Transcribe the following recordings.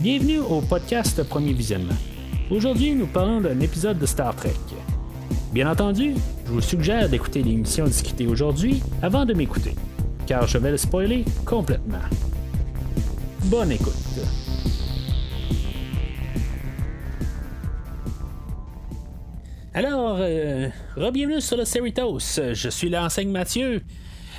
Bienvenue au podcast Premier Visionnement. Aujourd'hui, nous parlons d'un épisode de Star Trek. Bien entendu, je vous suggère d'écouter l'émission discutée aujourd'hui avant de m'écouter, car je vais le spoiler complètement. Bonne écoute. Alors, euh, bienvenue sur le Cerritos. Je suis l'enseigne Mathieu.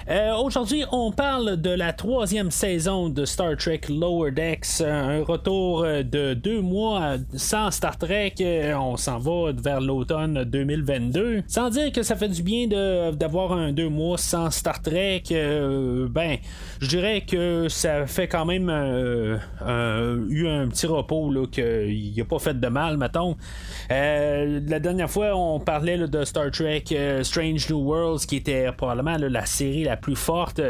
Euh, aujourd'hui, on parle de la troisième saison de Star Trek Lower Decks, un retour euh, de deux mois sans Star Trek. Euh, on s'en va vers l'automne 2022. Sans dire que ça fait du bien d'avoir un deux mois sans Star Trek, ben, je dirais que ça fait quand même eu un petit repos qu'il n'a pas fait de mal, mettons. la dernière fois, on parlait de Star Trek Strange New Worlds, qui était probablement la série la plus forte.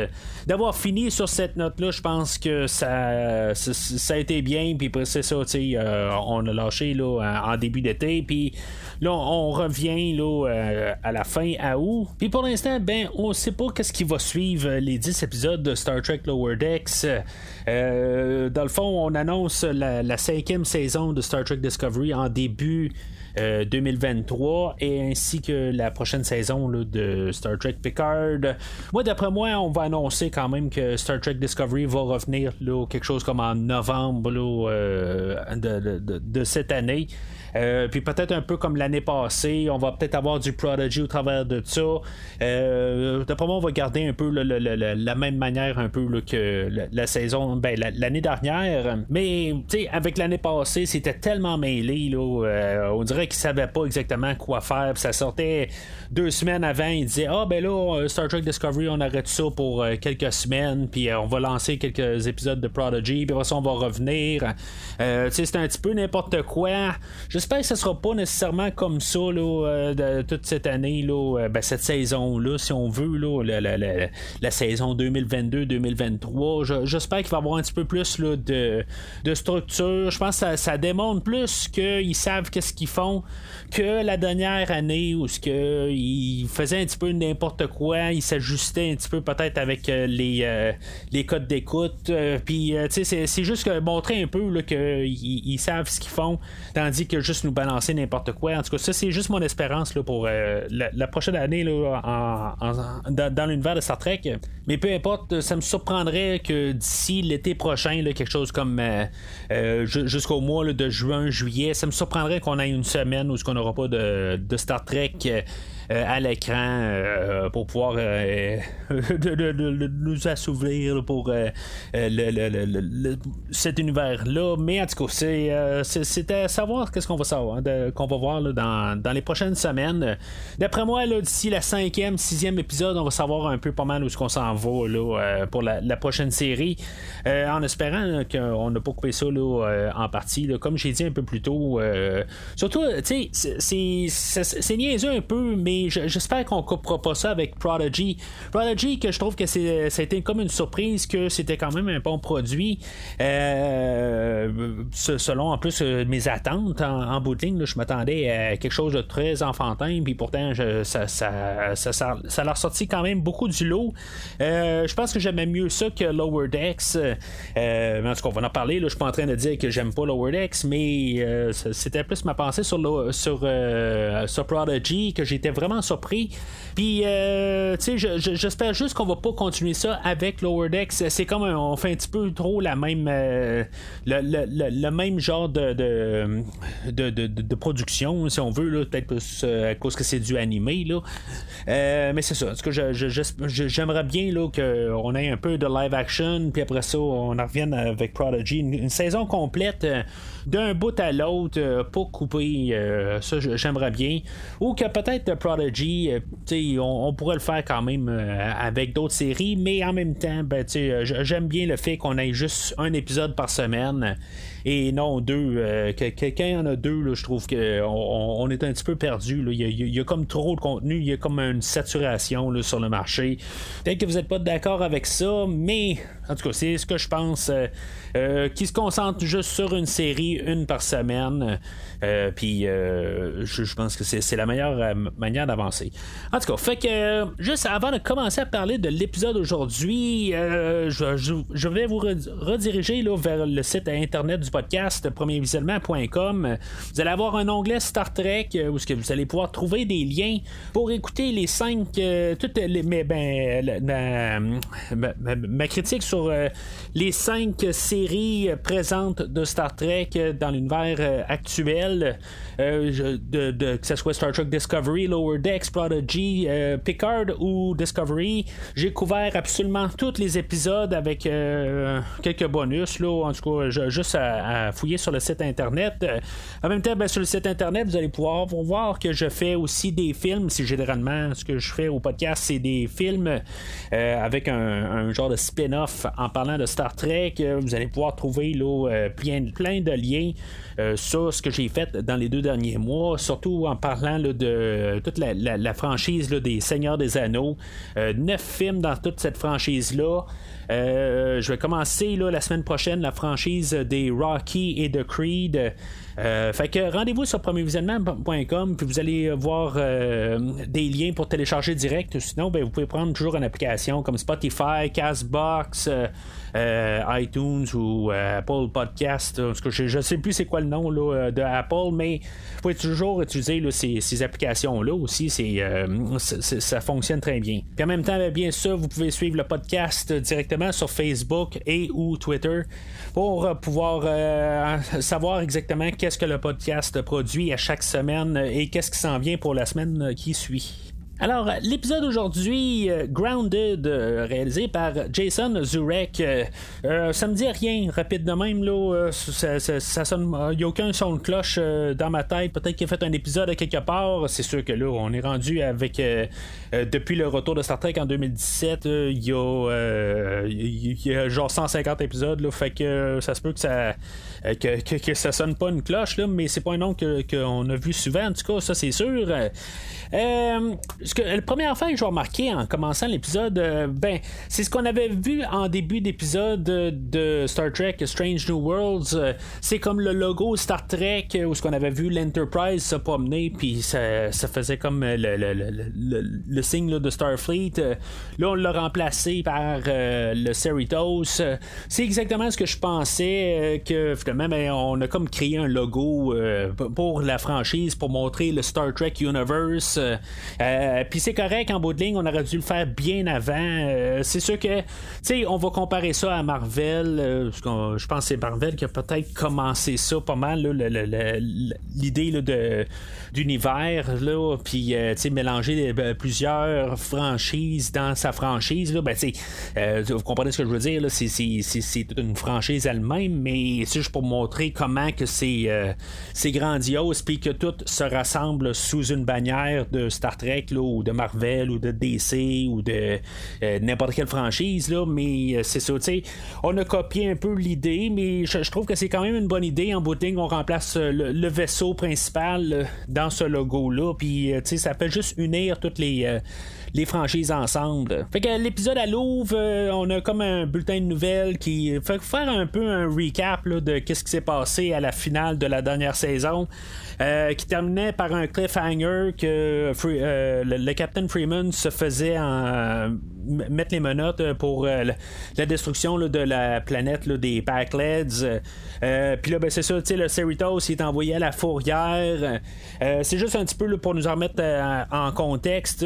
D'avoir fini sur cette note-là, je pense que ça, ça, a été bien. Puis c'est ça, euh, on a lâché là, en, début d'été. Puis là, on revient là, euh, à la fin, à août. Puis pour l'instant, ben, on sait pas qu'est-ce qui va suivre les 10 épisodes de Star Trek Lower Decks. Euh, dans le fond, on annonce la, la cinquième saison de Star Trek Discovery en début 2023 euh, et ainsi que la prochaine saison de Star Trek Picard. Moi, d'après moi, on va annoncer quand même que Star Trek Discovery va revenir quelque chose comme en novembre euh, de, cette année. Euh, puis peut-être un peu comme l'année passée, on va peut-être avoir du Prodigy au travers de ça. Euh, D'après moi, on va garder un peu la même manière un peu que la, saison, ben, l'année dernière. Mais avec l'année passée, c'était tellement mêlé. Là, euh, on dirait qu'ils savaient pas exactement quoi faire. ça sortait deux semaines avant. Ils disaient Ah, ben là, Star Trek Discovery, on arrête ça pour euh, quelques semaines. Puis on va lancer quelques épisodes de Prodigy. Puis après ça, on va revenir. c'est un petit peu n'importe quoi. J'espère que ce sera pas nécessairement comme ça là, euh, de, toute cette année, là, euh, ben, cette saison-là, si on veut, là, la, saison 2022-2023. J'espère qu'il va y avoir un petit peu plus là, de, de structure. Je pense que ça, ça démontre plus qu'ils savent qu'est-ce qu'ils font que la dernière année où ce que il faisait un petit peu n'importe quoi, il s'ajustait un petit peu peut-être avec euh, les, les codes d'écoute. Puis c'est juste montrer un peu qu'ils savent ce qu'ils font, tandis que juste nous balancer n'importe quoi. En tout cas, ça, c'est juste mon espérance là, pour euh, la, prochaine année là, dans, l'univers de Star Trek. Mais peu importe, ça me surprendrait que d'ici l'été prochain, quelque chose comme euh, euh, jusqu'au mois de juin, juillet, ça me surprendrait qu'on ait une semaine où ce qu'on n'aura pas de, de, Star Trek. Euh, à l'écran euh, pour pouvoir euh, nous assouvir pour cet univers-là. Mais en tout cas, c'était savoir qu'est-ce qu'on va savoir, hein, qu'on va voir dans, dans, les prochaines semaines. D'après moi, d'ici la cinquième, sixième épisode, on va savoir un peu pas mal où ce qu'on s'en va là, pour la, prochaine série. en espérant qu'on n'a pas coupé ça là, en partie. Comme j'ai dit un peu plus tôt. surtout, tu sais, c'est niaiseux un peu, mais j'espère qu'on coupera pas ça avec Prodigy. Prodigy, que je trouve que été comme une surprise que c'était quand même un bon produit. Euh, selon en plus euh, mes attentes en, ligne, je m'attendais à quelque chose de très enfantin, puis pourtant ça, ça, ça, ça, l'a ressorti quand même beaucoup du lot. Euh, je pense que j'aimais mieux ça que Lower Decks. en tout cas, on va en parler. Là, je suis pas en train de dire que j'aime pas Lower Decks, mais c'était plus ma pensée sur, sur, sur Prodigy que j'étais vraiment surpris. Puis, euh, j'espère juste qu'on va pas continuer ça avec Lower Decks. C'est comme on fait un petit peu trop la même, euh, le, même genre de de, production, si on veut, peut-être à cause que c'est du animé. Là. Euh, mais c'est ça. que j'aimerais bien qu'on ait un peu de live action, puis après ça, on en revienne avec Prodigy. Une, saison complète d'un bout à l'autre, pas coupé. ça, j'aimerais bien. Ou que peut-être Prodigy euh, on, on, pourrait le faire quand même euh, avec d'autres séries, mais en même temps, ben, j'aime bien le fait qu'on ait juste un épisode par semaine et non deux. Euh, quelqu'un y en a deux, je trouve qu'on on est un petit peu perdu. Il, y a, comme trop de contenu, il y a comme une saturation sur le marché. Peut-être que vous n'êtes pas d'accord avec ça, mais en tout cas, c'est ce que je pense. qui se concentre juste sur une série, une par semaine. Puis je, pense que c'est la meilleure manière d'avancée. En tout cas, fait que juste avant de commencer à parler de l'épisode aujourd'hui, je, vais vous rediriger là, vers le site internet du podcast premiervisuellement.com. Vous allez avoir un onglet Star Trek où vous allez pouvoir trouver des liens pour écouter les cinq, toutes les, mais, ben, ma, critique sur les cinq séries présentes de Star Trek dans l'univers actuel. de, que ce soit Star Trek Discovery, Lower Decks, Prodigy, euh, Picard ou Discovery. J'ai couvert absolument tous les épisodes avec euh, quelques bonus, là, en tout cas, juste à, fouiller sur le site internet. Euh, en même temps, ben, sur le site internet, vous allez pouvoir voir que je fais aussi des films. Si généralement, ce que je fais au podcast, c'est des films avec un, genre de spin-off en parlant de Star Trek. Vous allez pouvoir trouver là, plein, plein de liens sur ce que j'ai fait dans les deux derniers mois, surtout en parlant de toute la, franchise des Seigneurs des Anneaux. Euh, neuf films dans toute cette franchise-là. Euh, je vais commencer la semaine prochaine la franchise des Rocky et de Creed. Euh, fait que rendez-vous sur premiervisionnement.com puis vous allez voir des liens pour télécharger direct. Sinon, ben, vous pouvez prendre toujours une application comme Spotify, Castbox, euh, iTunes ou euh, Apple Podcast. je ne sais plus c'est quoi le nom là, de Apple, mais vous pouvez toujours utiliser ces, applications-là aussi. Euh, ça fonctionne très bien. Puis en même temps, ben, bien sûr, vous pouvez suivre le podcast directement sur Facebook et ou Twitter pour pouvoir savoir exactement qu'est-ce que le podcast produit à chaque semaine et qu'est-ce qui s'en vient pour la semaine qui suit. Alors, l'épisode aujourd'hui, euh, Grounded, euh, réalisé par Jason Zurek, euh, ça me dit rien, rapide de même, là, ça, sonne, il n'y a aucun son de cloche dans ma tête, peut-être qu'il a fait un épisode quelque part, c'est sûr que là, on est rendu avec, depuis le retour de Star Trek en 2017, il y, a, genre 150 épisodes, là, fait que ça se peut que ça, que, que, ça sonne pas une cloche, là, mais c'est pas un nom qu'on a vu souvent, en tout cas, ça c'est sûr. Euh, ce que, la première fois que je remarqué en commençant l'épisode, euh, ben, c'est ce qu'on avait vu en début d'épisode de, Star Trek Strange New Worlds. Euh, c'est comme le logo Star Trek où ce qu'on avait vu l'Enterprise se promener, puis ça, faisait comme le, signe de Starfleet. là, on l'a remplacé par le Cerritos. c'est exactement ce que je pensais que finalement, ben, on a comme créé un logo pour la franchise pour montrer le Star Trek Universe. Euh, puis c'est correct en bout de ligne, on aurait dû le faire bien avant. Euh, c'est sûr que, tu sais, on va comparer ça à Marvel. Euh, je pense que c'est Marvel qui a peut-être commencé ça pas mal, l'idée d'univers, là, puis mélanger plusieurs franchises dans sa franchise. Là, ben, vous comprenez ce que je veux dire? C'est toute une franchise elle-même, mais c'est juste pour montrer comment que c'est c'est grandiose, puis que tout se rassemble sous une bannière de Star Trek ou de Marvel ou de DC ou de euh, n'importe quelle franchise, là, mais euh, c'est ça, tu sais, on a copié un peu l'idée, mais je, trouve que c'est quand même une bonne idée. En booting, on remplace euh, le, vaisseau principal dans ce logo-là, puis tu sais, ça fait juste unir toutes les les franchises ensemble. Fait que l'épisode à Louvre, on a comme un bulletin de nouvelles qui fait faire un peu un recap de qu'est-ce qui s'est passé à la finale de la dernière saison. Euh, qui terminait par un cliffhanger que euh, le, Captain Freeman se faisait mettre les menottes pour euh, la, destruction de la planète des Packleds. Puis là, ben, c'est ça, le Cerritos est envoyé à la fourrière. c'est juste un petit peu pour nous en remettre en contexte.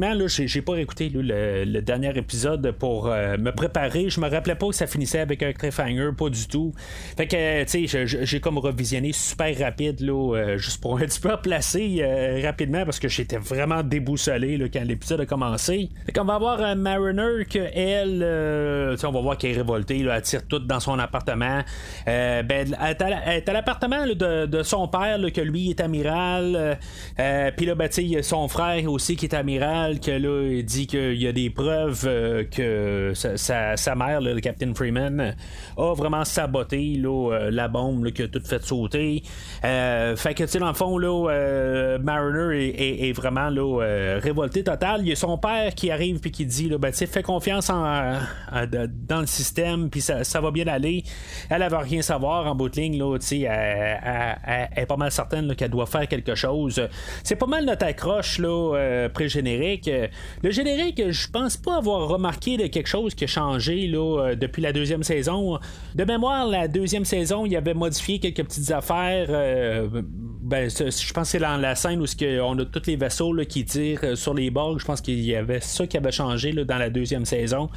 Là, j'ai, pas écouté le, dernier épisode pour me préparer. Je me rappelais pas que ça finissait avec un cliffhanger, pas du tout. Fait que, tu sais, j'ai comme revisionné super rapide là, euh, juste pour un petit peu replacer euh, rapidement parce que j'étais vraiment déboussolé là, quand l'épisode a commencé. Fait qu'on va avoir Mariner que elle, euh, on va voir qu'elle est révoltée, elle tire tout dans son appartement. ben, elle est à l'appartement de, son père, que lui est amiral. Puis là, ben, son frère aussi qui est amiral, que là, il dit qu'il y a des preuves que sa, mère, le Captain Freeman, a vraiment saboté la bombe qui a tout fait sauter. Euh, fait que, tu sais, dans le fond, là, euh, Mariner est, vraiment euh, révolté total. Il y a son père qui arrive puis qui dit ben, fais confiance dans le système, puis ça, va bien aller. Elle, va rien savoir en bout de ligne. Là, elle, est pas mal certaine qu'elle doit faire quelque chose. C'est pas mal notre accroche pré-générique. Le générique, je pense pas avoir remarqué de quelque chose qui a changé là, depuis la deuxième saison. De mémoire, la deuxième saison, il avait modifié quelques petites affaires. ben, je pense que c'est dans la scène où on a tous les vaisseaux qui tirent sur les bords. Je pense qu'il y avait ça qui avait changé dans la deuxième saison.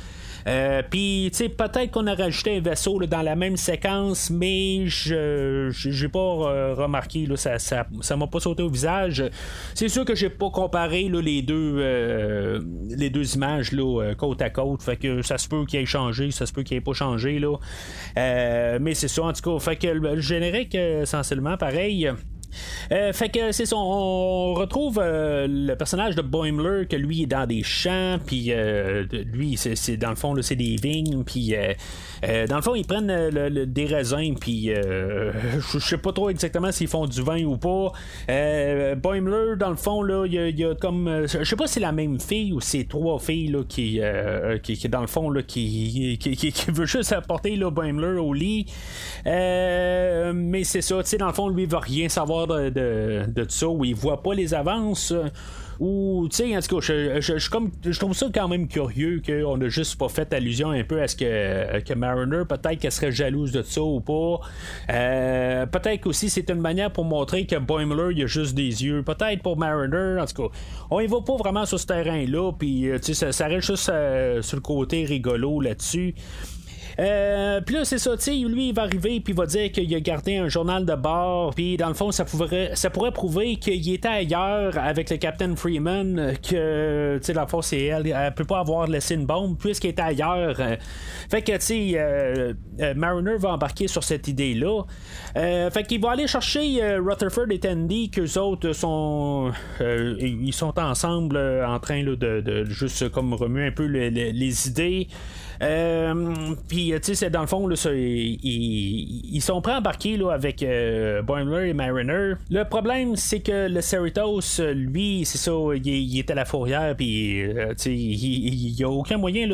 Euh, puis, tu sais, peut-être qu'on a rajouté un vaisseau dans la même séquence, mais je j'ai pas euh, remarqué, là, ça, ça, m'a pas sauté au visage. C'est sûr que j'ai pas comparé les deux euh, les deux images là, côte à côte. Fait que ça se peut qu'il ait changé, ça se peut qu'il ait pas changé. Là. mais c'est ça, en tout cas. Fait que le générique, essentiellement, pareil. Euh, fait que c'est ça, on retrouve euh, le personnage de Boimler que lui est dans des champs, puis euh, lui, c'est, dans le fond, c'est des vignes, puis dans le fond, ils prennent des raisins, puis je sais pas trop exactement s'ils font du vin ou pas. Boimler, dans le fond, là, il y, a comme, je sais pas si c'est la même fille ou c'est trois filles là, qui, qui, dans le fond, là, qui, qui, veut juste apporter là, Boimler au lit. mais c'est ça, tu sais, dans le fond, lui, va rien savoir de, de, ça, où il voit pas les avances. Ou, tu sais, en tout cas, je, je, comme, je trouve ça quand même curieux qu'on a juste pas fait allusion un peu à ce que, que Mariner, peut-être qu'elle serait jalouse de ça ou pas. Euh, peut-être aussi c'est une manière pour montrer que Boimler, il a juste des yeux. Peut-être pour Mariner, en tout cas, on y va pas vraiment sur ce terrain-là, puis, euh, tu sais, ça, ça, reste juste euh, sur le côté rigolo là-dessus. Euh, puis là, c'est ça, tu sais, lui, il va arriver puis il va dire qu'il a gardé un journal de bord. Puis dans le fond, ça pourrait, ça pourrait prouver qu'il était ailleurs avec le Captain Freeman. Que, tu sais, le fond, c'est elle. Elle peut pas avoir laissé une bombe puisqu'il était ailleurs. Fait que, tu sais, euh, euh, Mariner va embarquer sur cette idée-là. fait qu'il va aller chercher Rutherford et Tandy, qu'eux autres sont. ils sont ensemble en train de, juste comme remuer un peu les idées. Euh, puis, tu sais, dans le fond, ils, sont prêts à embarquer là, avec euh, Boimler et Mariner. Le problème, c'est que le Cerritos, lui, c'est ça, il, est à la fourrière, puis, euh, il n'y a aucun moyen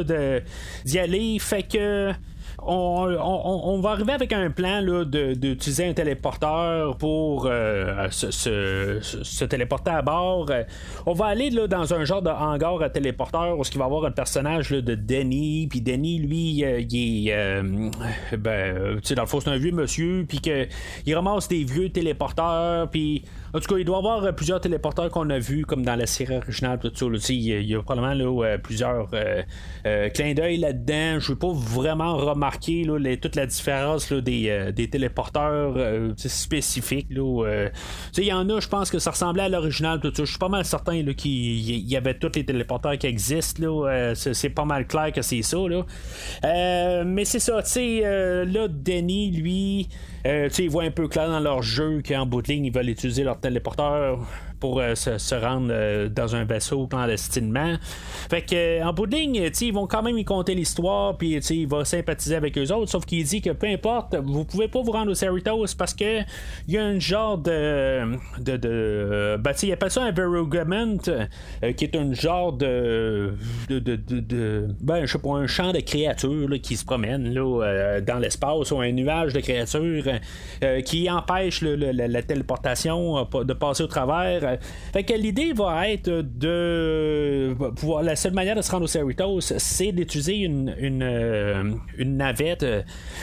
d'y aller. Fait que on, va arriver avec un plan d'utiliser un téléporteur pour euh, se, téléporter à bord. On va aller dans un genre de hangar à téléporteur où il va y avoir un personnage de Denny. Puis Denny, lui, euh, il est. Euh, ben, dans le fond, c'est un vieux monsieur. Puis qu'il ramasse des vieux téléporteurs. Puis en tout cas, il doit y avoir euh, plusieurs téléporteurs qu'on a vus, comme dans la série originale, tout ça. il, y a, probablement là, euh, plusieurs euh, clins d'œil là-dedans. Je ne vais pas vraiment remarquer là, toute la différence des, téléporteurs spécifiques. il y en a, je pense que ça ressemblait à l'original, tout ça. Je suis pas mal certain qu'il y avait tous les téléporteurs qui existent. c'est, pas mal clair que c'est ça. mais c'est ça, tu sais, là, Denis, lui. Il voit un peu clair dans leur jeu qu'en bout de ligne, ils veulent utiliser leur téléporteur pour euh, se, rendre euh, dans un vaisseau clandestinement. Fait que euh, en bout de ligne, ils vont quand même y compter l'histoire, puis il va sympathiser avec eux autres, sauf qu'il dit que peu importe, vous pouvez pas vous rendre au Cerritos parce que il y a un genre de. de, de ben, il appelle ça un verugament, qui est un genre de. de, de, ben, je sais pas, un champ de créatures qui se promènent là, dans l'espace ou un nuage de créatures qui empêche la, téléportation de passer au travers fait que l'idée va être de pouvoir. La seule manière de se rendre au Cerritos, c'est d'utiliser une, une, euh, navette.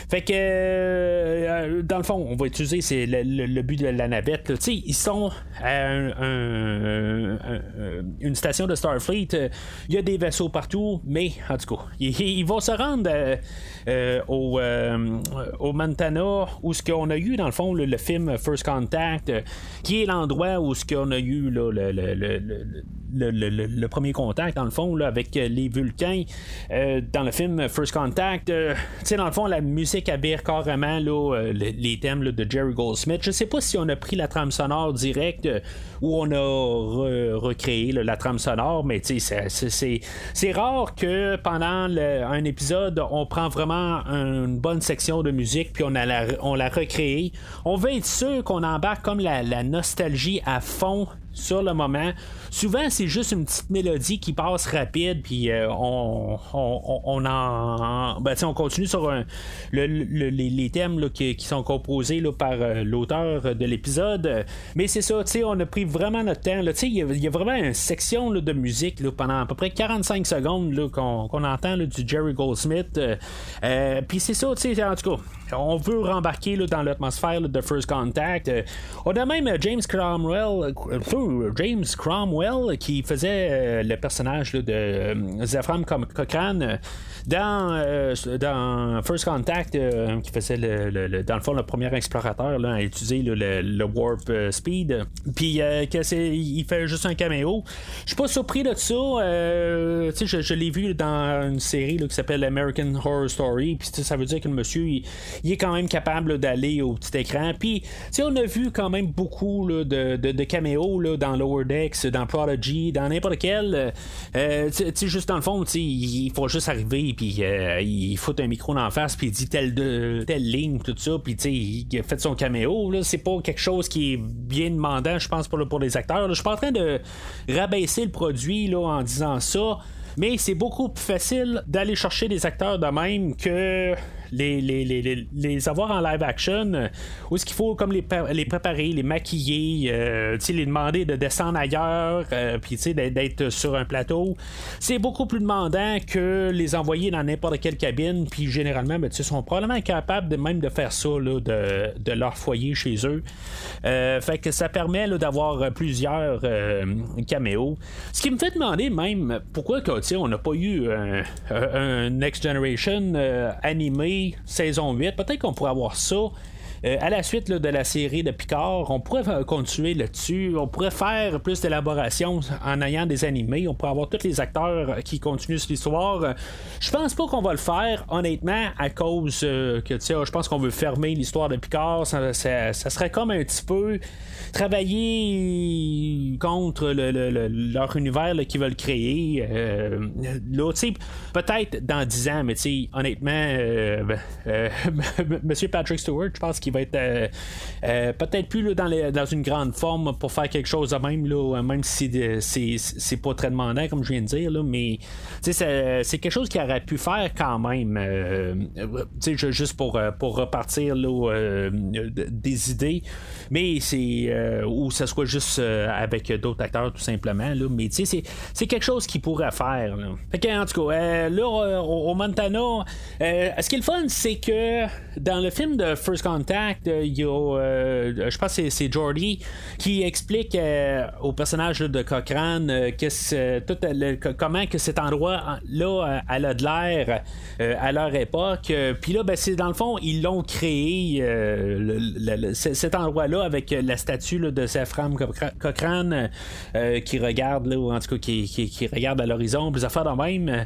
Fait que euh, dans le fond, on va utiliser c'est le, but de la navette. Tu sais, ils sont à une station de Starfleet. Il y a des vaisseaux partout, mais en tout cas, ils, vont se rendre euh, au, au Montana où ce qu'on a eu dans le fond le, film First Contact, qui est l'endroit où ce qu'on a eu le, le, premier contact, dans le fond, là, avec euh, les Vulcains. Euh, dans le film First Contact, euh, tu sais, dans le fond, la musique avait carrément les, thèmes de Jerry Goldsmith. Je sais pas si on a pris la trame sonore directe ou on a recréé la trame sonore, mais tu sais, c'est rare que pendant un épisode, on prend vraiment une bonne section de musique puis on, a on la recrée. On veut être sûr qu'on embarque comme la, la nostalgie à fond sur le moment. Souvent, c'est juste une petite mélodie qui passe rapide, puis euh, on, on, en. Ben, on continue sur les, thèmes qui, sont composés par euh, l'auteur de l'épisode. Mais c'est ça, on a pris vraiment notre temps. Il y, a vraiment une section de musique pendant à peu près 45 secondes qu'on entend du Jerry Goldsmith. Euh, puis c'est ça, en tout cas on veut rembarquer dans l'atmosphère de First Contact. Euh, on a même euh, James Cromwell, euh, James Cromwell qui faisait le personnage de Zafram Cochrane dans, dans First Contact, qui faisait le, dans le fond le premier explorateur là, à utiliser le, warp speed. Puis il fait juste un caméo. Je suis pas surpris de ça. je, je l'ai vu dans une série qui s'appelle American Horror Story. Puis ça veut dire que le monsieur est quand même capable d'aller au petit écran. Puis, on a vu quand même beaucoup de, de, caméos dans Lower Decks, dans Prodigy, dans n'importe quel. Euh, euh tu juste dans le fond, il faut juste arriver, puis euh, il fout un micro la face, puis il dit telle, de, telle ligne, tout ça, puis il fait son caméo. C'est pas quelque chose qui est bien demandant, je pense, pour, pour les acteurs. Je suis pas en train de rabaisser le produit là, en disant ça. Mais c'est beaucoup plus facile d'aller chercher des acteurs de même que les, les, les, avoir en live action, euh, où est-ce qu'il faut comme les, les préparer, les maquiller, euh, les demander de descendre ailleurs, euh, puis d'être sur un plateau, c'est beaucoup plus demandant que les envoyer dans n'importe quelle cabine, puis généralement, ben, ils sont probablement capables même de faire ça là, de, de, leur foyer chez eux. fait que ça permet d'avoir plusieurs caméos. Ce qui me fait demander même pourquoi on n'a pas eu un Next Generation animé saison 8. Peut-être qu'on pourrait avoir ça euh, à la suite de la série de Picard, on pourrait continuer là-dessus. On pourrait faire plus d'élaboration en ayant des animés. On pourrait avoir tous les acteurs qui continuent l'histoire. Je pense pas qu'on va le faire, honnêtement, à cause euh, que, tu je pense qu'on veut fermer l'histoire de Picard. Ça, serait comme un petit peu travailler contre leur univers qu'ils veulent créer. Euh, là, peut-être dans 10 ans, mais honnêtement, Monsieur Patrick Stewart, je pense qu'il va être euh, euh, peut-être plus dans, une grande forme pour faire quelque chose de même, même si c'est pas très demandant, comme je viens de dire, mais c'est quelque chose qu'il aurait pu faire quand même, euh, juste pour, repartir des idées, mais c'est ou ça soit juste avec d'autres acteurs tout simplement, mais c'est quelque chose qu'il pourrait faire. en tout cas, là, au, Montana, ce qui est le fun, c'est que dans le film de First Contact, euh, euh, je pense que c'est Jordy qui explique euh, au personnage de Cochrane comment que cet endroit-là a de l'air à leur époque. Puis là, ben, c'est dans le fond, ils l'ont créé cet endroit-là avec la statue de Safram Cochrane qui regarde, là, ou en tout cas qui, regarde à l'horizon, affaires de même.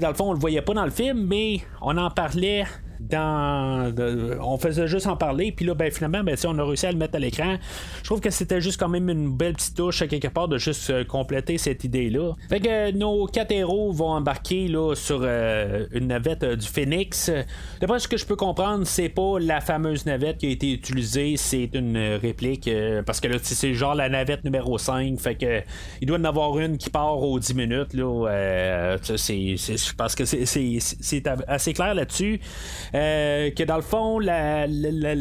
dans le fond, on le voyait pas dans le film, mais on en parlait dans, on faisait juste en parler, puis là, ben, finalement, ben, on a réussi à le mettre à l'écran. Je trouve que c'était juste quand même une belle petite touche à quelque part de juste euh, compléter cette idée-là. Fait que euh, nos quatre héros vont embarquer là, sur euh, une navette du Phoenix. D'après ce que je peux comprendre, c'est pas la fameuse navette qui a été utilisée, c'est une réplique, parce que là, c'est genre la navette numéro 5, fait que il doit en avoir une qui part aux 10 minutes. Là, je pense que c'est assez clair là-dessus. Euh, que dans le fond, la, la,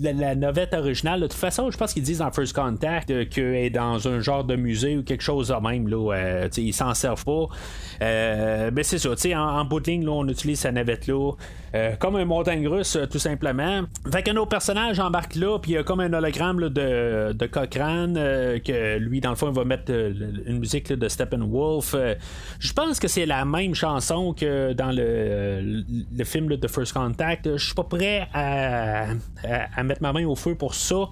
la, originale, de toute façon, je pense qu'ils disent dans First Contact euh, qu'elle est dans un genre de musée ou quelque chose de même. Là, euh, ils s'en servent pas. mais c'est ça, en, en bout de ligne, là, on utilise sa navette-là comme un montagne russe, tout simplement. Fait que nos personnages embarquent là, puis il y a comme un hologramme de, de Cochrane, que lui, dans le fond, il va mettre une musique de Steppenwolf. je pense que c'est la même chanson que dans le, le film de First Contact je suis pas prêt à, mettre ma main au feu pour ça.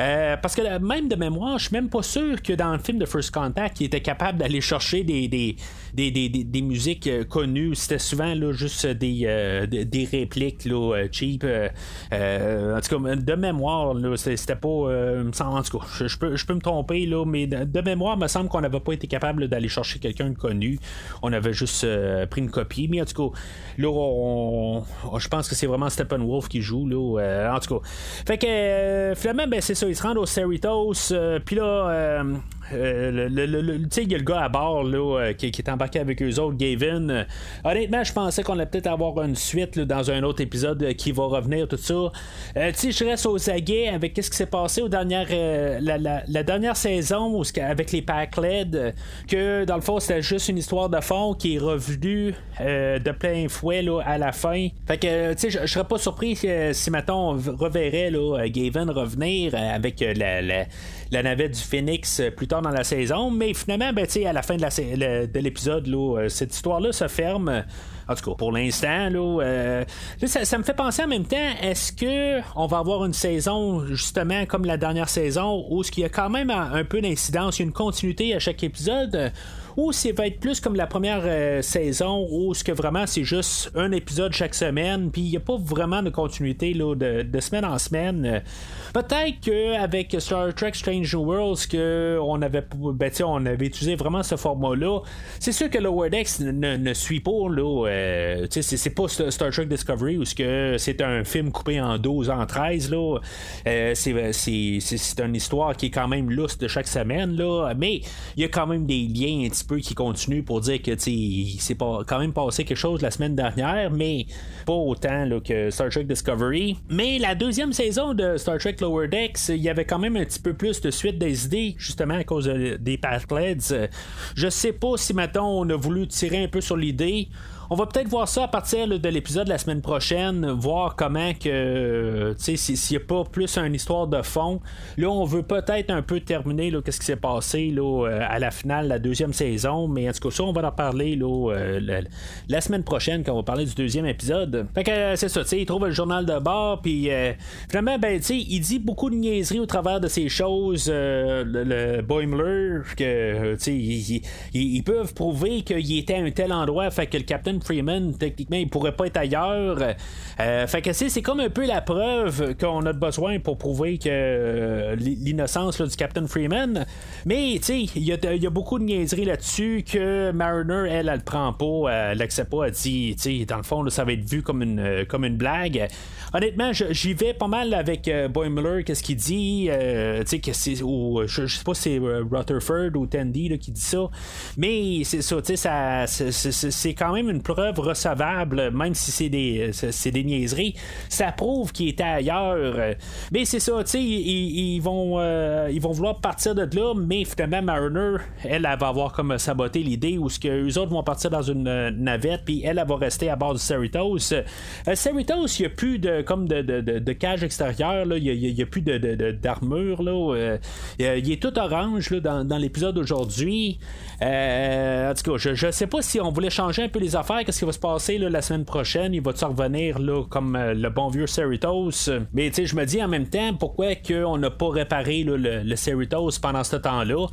Euh, parce que même de mémoire, je suis même pas sûr que dans le film de First Contact, il était capable d'aller chercher des, des, des, musiques euh, connues. C'était souvent là, juste des, euh, des répliques là, cheap. en tout cas, de mémoire, c'était pas. en tout cas, je, peux, je peux me tromper, là, mais de, mémoire, il me semble qu'on n'avait pas été capable d'aller chercher quelqu'un de connu. On avait juste pris une copie. Mais en tout cas, là, je pense que c'est vraiment Steppenwolf qui joue. Là, en tout cas, Fait que finalement, ben, c'est ça, ils se rendent au Cerritos, puis là, euh, le, tu sais, il y a le gars à bord là, euh, qui, est embarqué avec eux autres, Gavin. Euh, honnêtement, je pensais qu'on allait peut-être avoir une suite dans un autre épisode qui va revenir, tout ça. tu sais, je reste aux aguets avec ce qui s'est passé aux dernières, la, dernière saison avec les pack LED, que dans le fond, c'était juste une histoire de fond qui est revenue de plein fouet là, à la fin. Fait que, tu sais, je serais pas surpris si, mettons, on reverrait là, Gavin revenir avec la navette du Phoenix plus tard dans la saison, mais finalement, ben, à la fin de, l'épisode, euh, cette histoire-là se ferme. En tout cas, pour l'instant, euh, ça, me fait penser en même temps, est-ce que on va avoir une saison justement comme la dernière saison où ce qu'il y a quand même un, peu d'incidence, une continuité à chaque épisode, ou ça va être plus comme la première euh, saison où ce que vraiment c'est juste un épisode chaque semaine, puis il n'y a pas vraiment de continuité là, de, semaine en semaine. Peut-être qu'avec Star Trek Strange Worlds, que on avait, ben, on avait utilisé vraiment ce format-là, c'est sûr que le Wordex ne, ne suit pas. Euh, c'est, pas Star Trek Discovery où c'est un film coupé en 12, en 13. Là. Euh, c'est, c'est, une histoire qui est quand même lousse de chaque semaine. Là, mais il y a quand même des liens peu qui continuent pour dire que c'est pas quand même passé quelque chose la semaine dernière, mais pas autant là, que Star Trek Discovery. Mais la deuxième saison de Star Trek Lower Decks, il y avait quand même un petit peu plus de suite des idées, justement à cause des Pathleds. Je sais pas si maintenant on a voulu tirer un peu sur l'idée. On va peut-être voir ça à partir de l'épisode de la semaine prochaine, voir comment que, tu sais, s'il n'y a pas plus une histoire de fond. Là, on veut peut-être un peu terminer qu'est-ce qui s'est passé là, euh, à la finale la deuxième saison, mais en tout cas, ça, on va en parler là, euh, la, semaine prochaine quand on va parler du deuxième épisode. Fait que euh, c'est ça, tu sais, il trouve le journal de bord, puis finalement, ben, tu sais, il dit beaucoup de niaiseries au travers de ces choses, le, Boimler, que, tu sais, ils, peuvent prouver qu'il était à un tel endroit, fait que le Freeman, techniquement, il pourrait pas être ailleurs. Euh, fait que c'est comme un peu la preuve qu'on a besoin pour prouver que euh, l'innocence du Captain Freeman. Mais, tu il y, a beaucoup de niaiseries là-dessus que Mariner, elle, elle, le prend pas, elle l'accepte pas, elle dit, tu dans le fond, ça va être vu comme une, comme une blague. Honnêtement, j'y vais pas mal avec euh, Boimler, qu'est-ce qu'il dit, tu sais, que c'est, je, sais pas si c'est Rutherford ou Tandy qui dit ça, mais c'est ça, tu sais, c'est quand même une preuve recevable, même si c'est des, c'est des niaiseries. Ça prouve qu'il était ailleurs. Mais c'est ça, tu sais, ils, vont, euh, ils vont vouloir partir de là, mais finalement, Mariner, elle, elle va avoir comme saboté l'idée où ce que eux autres vont partir dans une euh, navette, puis elle, elle va rester à bord du Cerritos. Euh, Cerritos, il n'y a plus de, comme de, de, cage extérieure, il n'y a, plus d'armure. là. il est tout orange là, dans, dans l'épisode d'aujourd'hui. en tout cas, je ne sais pas si on voulait changer un peu les affaires qu'est-ce qui va se passer la semaine prochaine? Il va-tu revenir là, comme euh, le bon vieux Cerritos? Mais je me dis en même temps, pourquoi on n'a pas réparé le, le, Cerritos pendant ce temps-là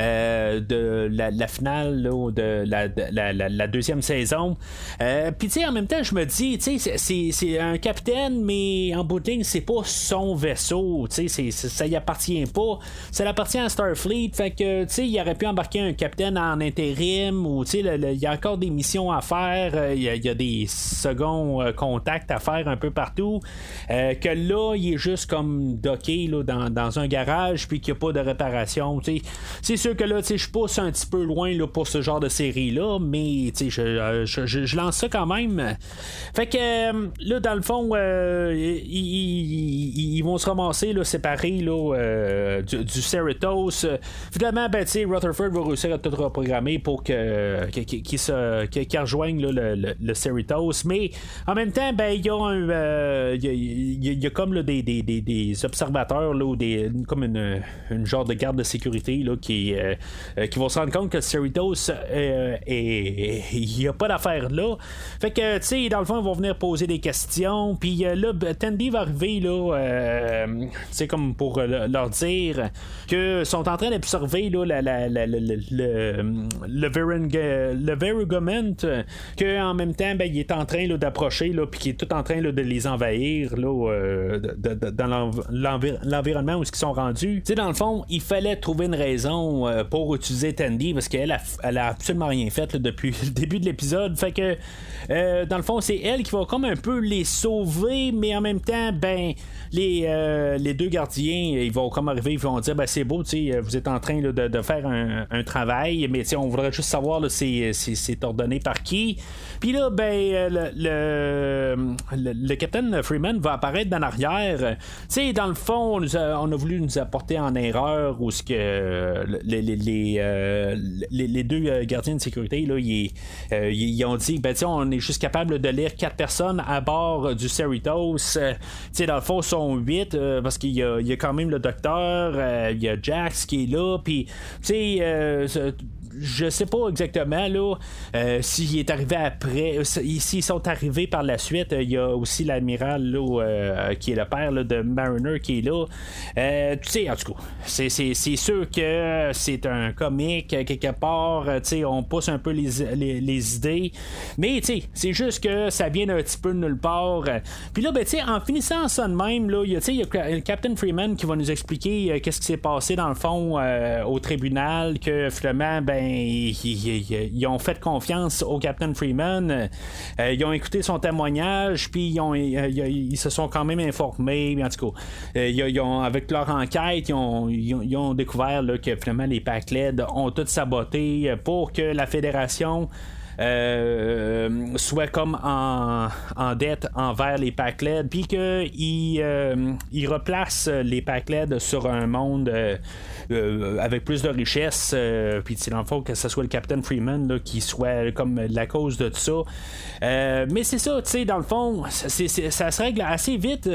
euh, de la, finale de, la, deuxième saison? Euh, puis en même temps, je me dis, c'est un capitaine, mais en bout de ligne, c'est pas son vaisseau. Ça y appartient pas. Ça appartient à Starfleet. Fait que, il aurait pu embarquer un capitaine en intérim ou il y a encore des missions à faire euh, il y, a des seconds euh, contacts à faire un peu partout. Euh, que là, il est juste comme docké là, dans, un garage, puis qu'il n'y a pas de réparation. C'est sûr que là, je pousse un petit peu loin là, pour ce genre de série-là, mais je, je, lance ça quand même. Fait que là, dans le fond, ils, vont se ramasser là, séparés là, du, du. Finalement, ben, Rutherford va réussir à tout reprogrammer pour qu'il, qu'il rejoigne le, le, Cerritos. Mais en même temps, ben, il y a un. Euh, comme des, observateurs là, ou des, comme une, une, genre de garde de sécurité là, qui, euh, euh, qui vont se rendre compte que le Cerritos, il n'y a pas d'affaire là. Fait que, tu sais, dans le fond, ils vont venir poser des questions. Puis là, ben, Tandy va arriver, là, tu comme pour leur dire que sont en train d'observer le, le, le qu'en même temps, ben, il est en train d'approcher, puis qu'il est tout en train de les envahir là, dans l'environnement où ils sont rendus. dans le fond, il fallait trouver une raison pour utiliser Tandy parce qu'elle a, absolument rien fait depuis le début de l'épisode. Fait que, dans le fond, c'est elle qui va comme un peu les sauver, mais en même temps, ben, les, euh, les deux gardiens, ils vont comme arriver, ils vont dire ben, c'est beau, vous êtes en train de, faire un, travail, mais on voudrait juste savoir c'est, c'est, ordonné par qui. Puis là, ben, euh, le, le, le, Captain Freeman va apparaître dans l'arrière. sais dans le fond, on, a, voulu nous apporter en erreur où ce que les, les, euh, les, deux gardiens de sécurité, là, ils, ont dit ben, on est juste capable de lire quatre personnes à bord du Cerritos. sais dans le fond, sont 8 euh, parce qu'il y, a quand même le docteur, euh, il y a Jax qui est là, puis tu sais euh, je sais pas exactement là euh, s'il est arrivé après, euh, s'ils sont arrivés par la suite. Il y a aussi l'amiral là, euh, qui est le père de Mariner qui est là. tu sais, en tout cas, c'est, sûr que c'est un comique quelque part. tu on pousse un peu les, idées, mais tu sais, c'est juste que ça vient un petit peu de nulle part. Puis là, ben, tu sais, en finissant ça de même, là, il y a Captain Freeman qui va nous expliquer qu'est-ce qui s'est passé dans le fond au tribunal, que finalement, ben ben, ils, ont fait confiance au Captain Freeman. Euh, ils ont écouté son témoignage, puis ils, ils, se sont quand même informés. Euh, avec leur enquête, ils ont, découvert que finalement les Pacled ont tout saboté pour que la fédération euh, soit comme en, dette envers les Pacled, puis qu'ils euh, replacent les Pacled sur un monde euh, avec plus de richesse, puis dans le fond que ce soit le Captain Freeman qui soit comme la cause de tout ça. mais c'est ça, tu sais, dans le fond, ça se règle assez vite.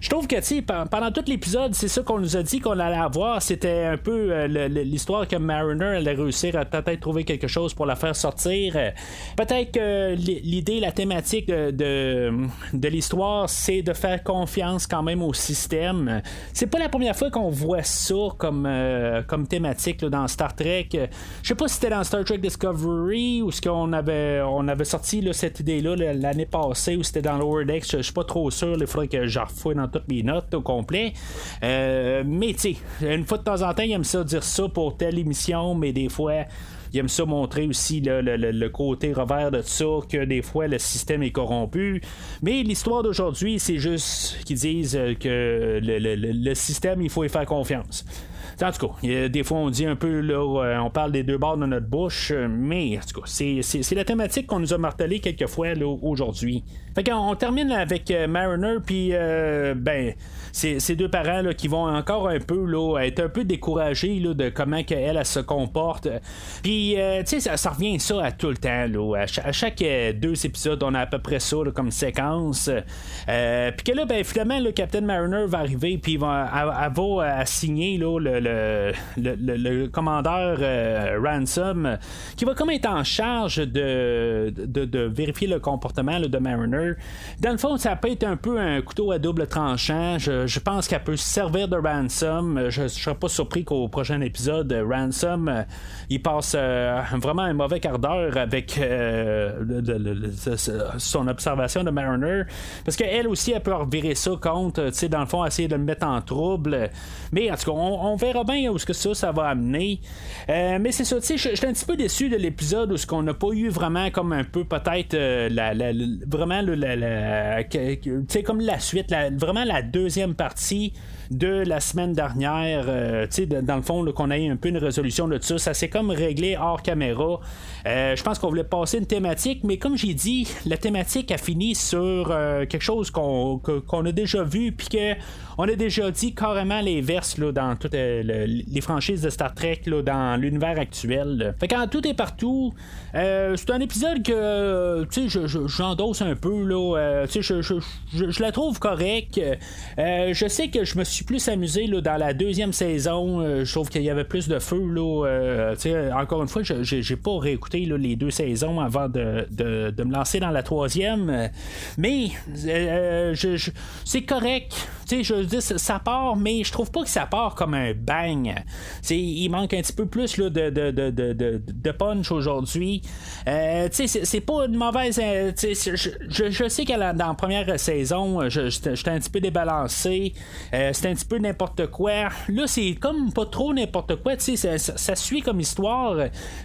Je trouve que, tu sais, pendant tout l'épisode, c'est ça qu'on nous a dit qu'on allait avoir. C'était un peu l'histoire que Mariner allait réussir à peut-être trouver quelque chose pour la faire sortir. Peut-être que l'idée, la thématique de, de, l'histoire, c'est de faire confiance quand même au système. C'est pas la première fois qu'on voit ça comme, euh, comme thématique dans Star Trek. Je sais pas si c'était dans Star Trek Discovery ou ce qu'on avait, on avait sorti cette idée-là l'année passée ou c'était dans Lower Decks. Je suis pas trop sûr. Il faudrait que je refouille dans toutes mes notes au complet. Euh, mais tu une fois de temps en temps, il aime ça dire ça pour telle émission, mais des fois il aime ça montrer aussi le, côté revers de ça, que des fois le système est corrompu. Mais l'histoire d'aujourd'hui, c'est juste qu'ils disent que le, système, il faut y faire confiance. En tout cas, des fois on dit un peu, là, euh, on parle des deux bords de notre bouche, mais en tout cas, c'est la thématique qu'on nous a martelé quelques fois aujourd'hui. Fait qu'on termine avec euh, Mariner, puis euh, ben ces, deux parents là, qui vont encore un peu là, être un peu découragés là, de comment que elle, se comporte. Puis, euh, tu sais, ça, revient ça à tout le temps. Là. À, chaque, euh, deux épisodes, on a à peu près ça comme séquence. Euh, puis que là, ben, finalement, le Captain Mariner va arriver, puis va, elle, va signer là, le, le, commandeur Ransom, qui va comme être en charge de, de, vérifier le comportement de Mariner. Dans le fond, ça peut être un peu un couteau à double tranchant. Je, pense qu'elle peut servir de ransom. Je ne serais pas surpris qu'au prochain épisode, Ransom, euh, il passe euh, vraiment un mauvais quart d'heure avec euh, son observation de Mariner. Parce qu'elle aussi, elle peut revirer ça contre, dans le fond, essayer de le mettre en trouble. Mais en tout cas, on, verra bien où ce que ça, va amener. mais c'est ça, tu sais, je suis un petit peu déçu de l'épisode où ce qu'on n'a pas eu vraiment comme un peu peut-être la, vraiment la, comme la suite, vraiment la deuxième partie de la semaine dernière, euh, tu sais, dans le fond, qu'on ait un peu une résolution de ça. Ça s'est comme réglé hors caméra. Euh, je pense qu'on voulait passer une thématique, mais comme j'ai dit, la thématique a fini sur euh, quelque chose qu'on a déjà vu, puis qu'on a déjà dit carrément les verses là, dans les franchises de Star Trek, là, dans l'univers actuel. Fait quand tout est partout, c'est un épisode que, tu sais, j'endosse un peu, là. tu sais, je, la trouve correcte. je sais que je me suis plus amusé là, dans la deuxième saison. je trouve qu'il y avait plus de feu, là. tu sais, encore une fois, j'ai pas réécouté les deux saisons avant de, me lancer dans la troisième. Mais euh, c'est correct. tu sais, je dis, ça part, mais je trouve pas que ça part comme un bang. il manque un petit peu plus là, de, de, de, de, punch aujourd'hui. Euh, c'est pas une mauvaise. Euh, je, je, sais que dans la première saison, j'étais un petit peu débalancé. Euh, c'était un petit peu n'importe quoi. Là, c'est comme pas trop n'importe quoi. Sais, ça, ça, suit comme histoire.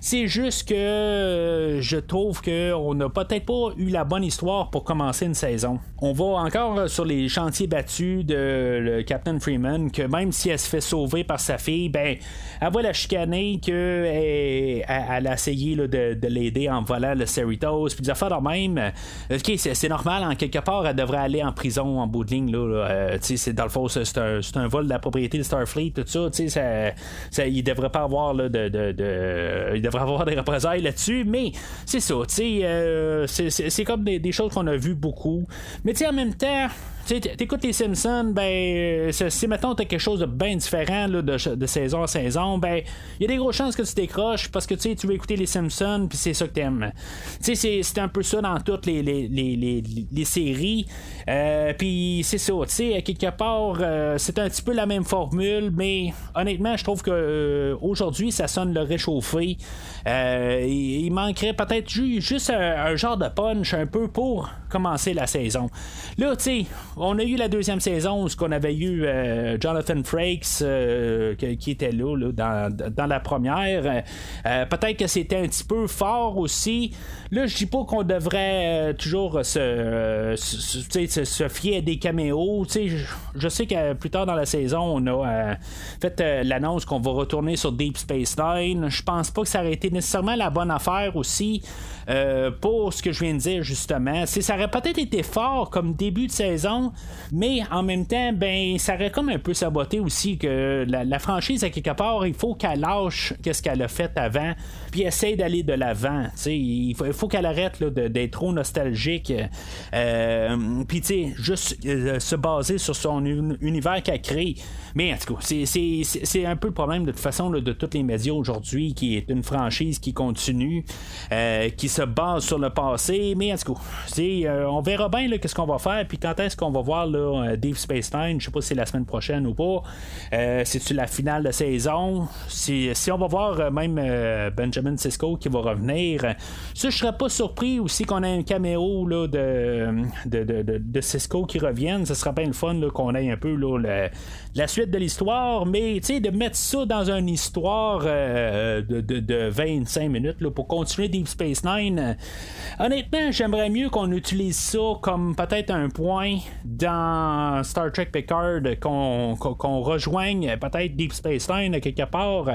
C'est juste que je trouve qu'on n'a peut-être pas eu la bonne histoire pour commencer une saison. On va encore sur les chantiers battus de le Captain Freeman, que même si elle se fait sauver par sa fille, ben, elle va la chicaner qu'elle elle a essayé de, de l'aider en volant le Cerritos, puis des affaires de même. Ok, c'est normal, en quelque part, elle devrait aller en prison en bout de ligne. Là, euh, c'est, dans le fond, c'est un, vol de la propriété de Starfleet, tout ça. ça, ça il devrait pas avoir là, de, il devrait avoir des représailles là-dessus, mais c'est ça. Euh, c'est comme des, des choses qu'on a vues beaucoup. Mais en même temps, tu t'écoutes les Simpsons, ben, euh, si maintenant t'as quelque chose de bien différent de, saison en saison, ben, il y a des grosses chances que tu décroches parce que tu veux écouter les Simpsons, puis c'est ça que t'aimes. Tu sais, c'est un peu ça dans toutes les, séries. Euh, puis c'est ça, tu sais, quelque part, euh, c'est un petit peu la même formule, mais honnêtement, je trouve que aujourd'hui, ça sonne le réchauffé. il, manquerait peut-être juste un, genre de punch un peu pour commencer la saison. Là, tu sais, on a eu la deuxième saison où on avait eu euh, Jonathan Frakes euh, qui était là, dans, la première. Euh, peut-être que c'était un petit peu fort aussi. Là, je dis pas qu'on devrait toujours se, se, fier à des caméos. Je, je sais que plus tard dans la saison, on a fait l'annonce qu'on va retourner sur Deep Space Nine. Je pense pas que ça aurait été nécessairement la bonne affaire aussi. Euh, pour ce que je viens de dire justement. ça aurait peut-être été fort comme début de saison, mais en même temps, ben ça aurait comme un peu saboté aussi que la, franchise à quelque part, il faut qu'elle lâche qu'est-ce qu'elle a fait avant, puis essaye d'aller de l'avant. Il faut, qu'elle arrête d'être trop nostalgique, euh, puis juste euh, se baser sur son univers qu'elle crée. Mais en tout cas, c'est un peu le problème de toute façon de tous les médias aujourd'hui, qui est une franchise qui continue, qui se se base sur le passé, mais en tout cas, euh, on verra bien qu'est-ce qu'on va faire, puis quand est-ce qu'on va voir là, euh, Dave Space Nine, je sais pas si c'est la semaine prochaine ou pas, euh, c'est-tu la finale de saison, si, on va voir même Benjamin Cisco qui va revenir, ça je serais pas surpris aussi qu'on ait un caméo là, de, de, Cisco qui revienne, ce sera bien le fun qu'on ait un peu là, la suite de l'histoire, mais de mettre ça dans une histoire de, de, 25 minutes pour continuer Deep Space Nine, euh, honnêtement, j'aimerais mieux qu'on utilise ça comme peut-être un point dans Star Trek Picard, qu'on rejoigne peut-être Deep Space Nine quelque part,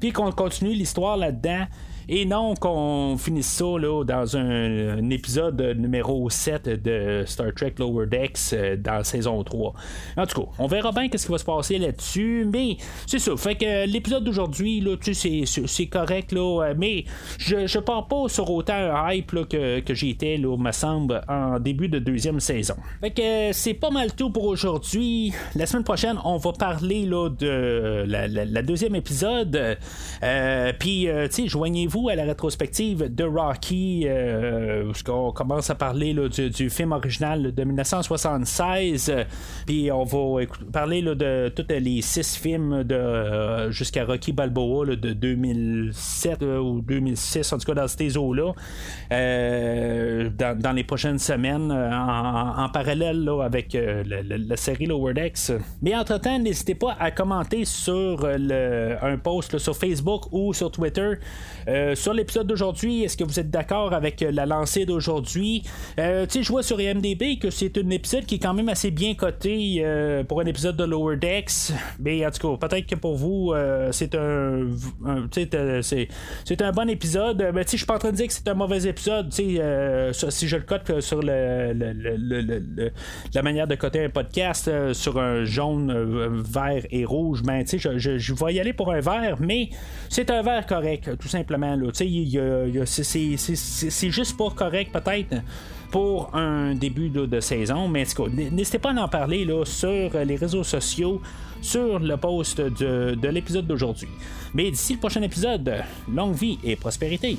puis qu'on continue l'histoire là-dedans. Et non qu'on finisse ça là, dans un, épisode numéro 7 de Star Trek Lower Decks euh, dans saison 3. En tout cas, on verra bien qu'est-ce qui va se passer là-dessus. Mais c'est ça. Fait que l'épisode d'aujourd'hui, là, tu sais, c'est correct, là, euh, mais je, je pars pas sur autant un hype que, que j'étais, là, me semble, en début de deuxième saison. Fait que c'est pas mal tout pour aujourd'hui. La semaine prochaine, on va parler là, de la, deuxième épisode. Euh, Puis, sais, joignez-vous à la rétrospective de Rocky, euh, on commence à parler du, film original de 1976, puis on va parler de tous les six films de euh, jusqu'à Rocky Balboa de 2007 euh, ou 2006, en tout cas dans ces eaux-là, dans, les prochaines semaines, en, parallèle avec la, série Lower Decks. Mais entre-temps, n'hésitez pas à commenter sur un post sur Facebook ou sur Twitter. Euh, sur l'épisode d'aujourd'hui, est-ce que vous êtes d'accord avec euh, la lancée d'aujourd'hui? Euh, tu je vois sur IMDB que c'est un épisode qui est quand même assez bien coté pour un épisode de Lower Decks. Mais en tout cas, peut-être que pour vous, c'est un, c'est, un bon épisode. Mais tu sais, je suis pas en train de dire que c'est un mauvais épisode. Tu sais, si je le cote sur le, la manière de coter un podcast sur un jaune, vert et rouge, ben, je vais y aller pour un vert, mais c'est un vert correct, tout simplement c'est juste pas correct peut-être pour un début de saison, mais n'hésitez pas à en parler là, sur les réseaux sociaux, sur le post de, de l'épisode d'aujourd'hui. Mais d'ici le prochain épisode, longue vie et prospérité.